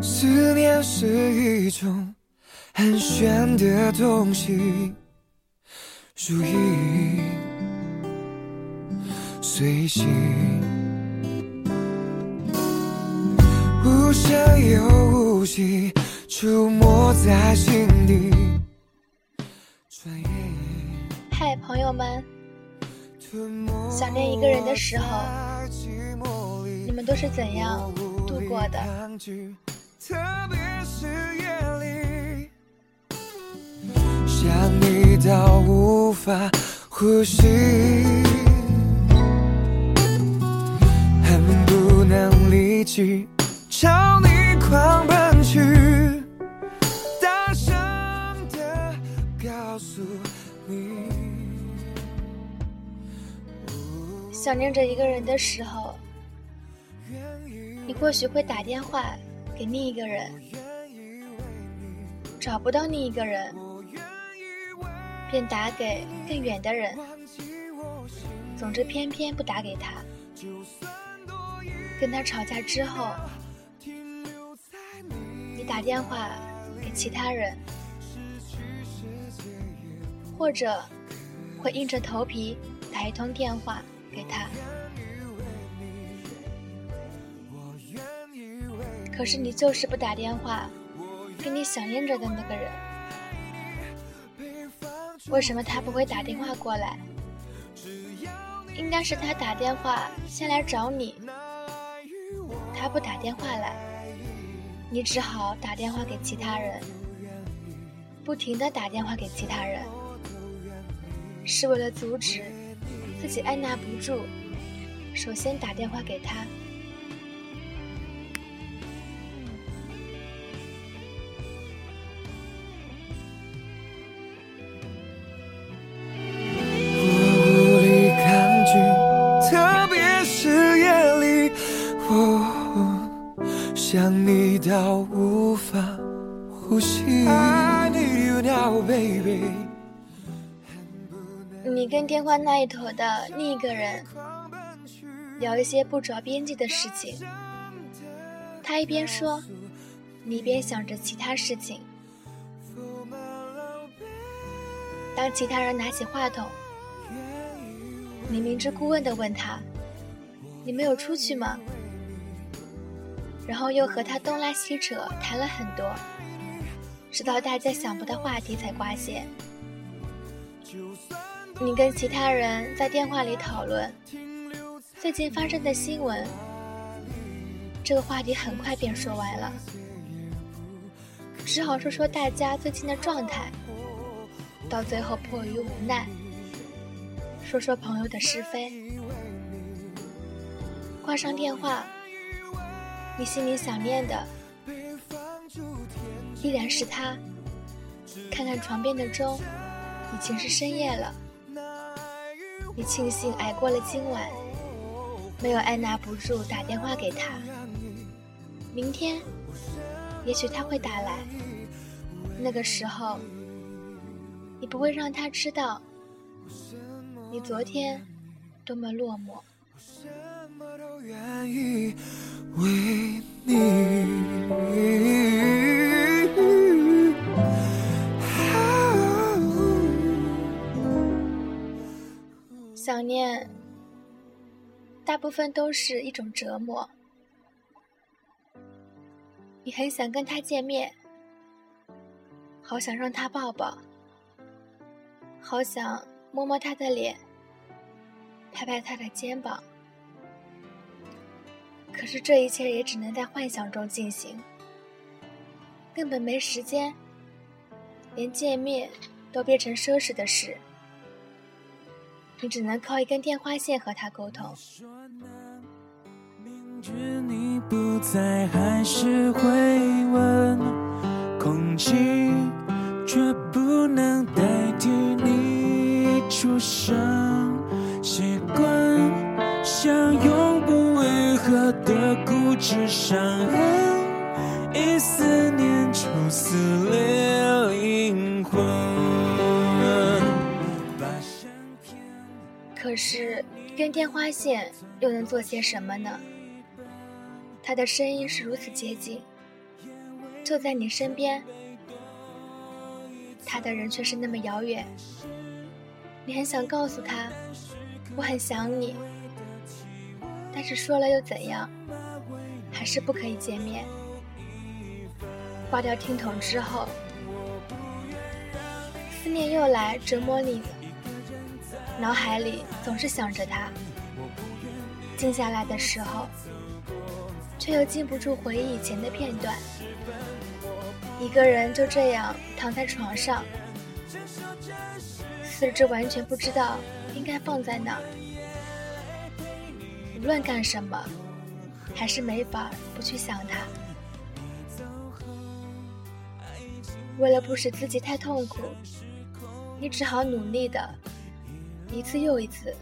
思念是一种很玄的东西，如影随形，无声又无息，出没在心底。嗨，朋友们，想念一个人的时候你们都是怎样度过的？抗拒特别是夜里，想你到无法呼吸，恨不能立即朝你狂奔去，大声的告诉你。想念着一个人的时候，你或许会打电话给另一个人，找不到另一个人，便打给更远的人。总之，偏偏不打给他。跟他吵架之后，你打电话给其他人，或者会硬着头皮打一通电话给他。可是你就是不打电话给你想念着的那个人，为什么他不会打电话过来？应该是他打电话先来找你，他不打电话来，你只好打电话给其他人，不停的打电话给其他人，是为了阻止自己按捺不住，首先打电话给他。想你到无法呼吸。I need you now, baby。你跟电话那一头的另一个人聊一些不着边际的事情，他一边说，你一边想着其他事情。当其他人拿起话筒，你明知故问的问他：“你没有出去吗？”然后又和他东拉西扯谈了很多，直到大家想不到话题才挂线。你跟其他人在电话里讨论最近发生的新闻，这个话题很快便说完了，只好说说大家最近的状态，到最后迫于无奈，说说朋友的是非。挂上电话，你心里想念的依然是他。看看床边的钟，已经是深夜了。你庆幸挨过了今晚，没有按捺不住打电话给他。明天，也许他会打来，那个时候，你不会让他知道，你昨天多么落寞。什么都愿意为你。想念，大部分都是一种折磨。你很想跟他见面，好想让他抱抱，好想摸摸他的脸，拍拍他的肩膀。可是这一切也只能在幻想中进行，根本没时间，连见面都变成奢侈的事。你只能靠一根电话线和他沟通。明知你不在，还是会问，空气却不能代替你出声。的固执伤痕，一思念就撕裂灵魂。可是，一根电话线又能做些什么呢？他的声音是如此接近，就在你身边，他的人却是那么遥远。你很想告诉他，我很想你，但是说了又怎样？还是不可以见面。挂掉听筒之后，思念又来折磨你，脑海里总是想着他。静下来的时候，却又禁不住回忆以前的片段。一个人就这样躺在床上，四肢完全不知道应该放在哪。无论干什么，还是没法不去想他。为了不使自己太痛苦，你只好努力的，一次又一次。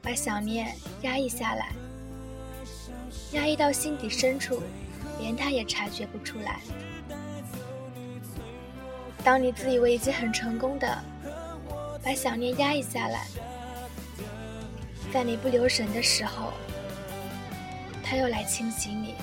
把想念压抑下来，压抑到心底深处，连他也察觉不出来。当你自以为已经很成功的把想念压抑下来，在你不留神的时候，他又来清洗你。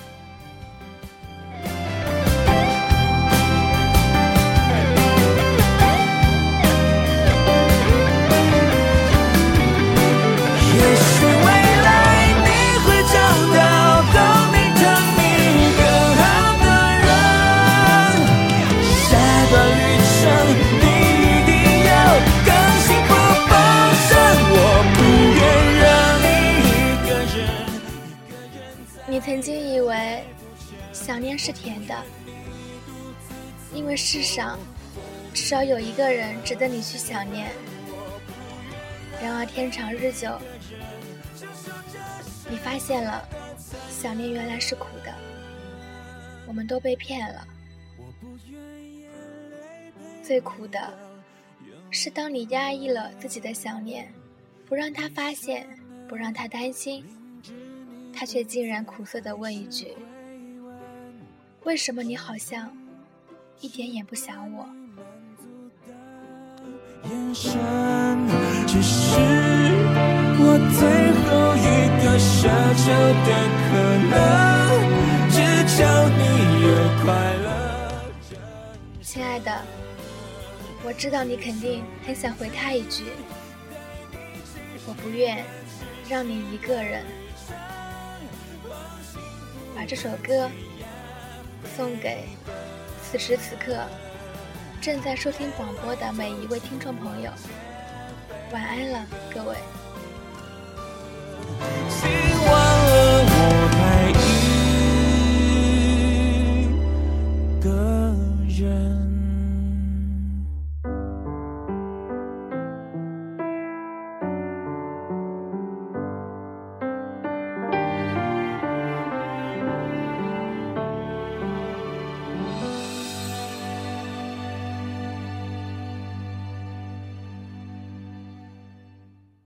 曾经以为想念是甜的，因为世上至少有一个人值得你去想念。然而天长日久，你发现了想念原来是苦的，我们都被骗了。最苦的是当你压抑了自己的想念，不让他发现，不让他担心。他却竟然苦涩地问一句：“为什么你好像一点也不想我？”亲爱的，我知道你肯定很想回他一句：“我不愿让你一个人。”把这首歌送给此时此刻正在收听广播的每一位听众朋友，晚安了，各位。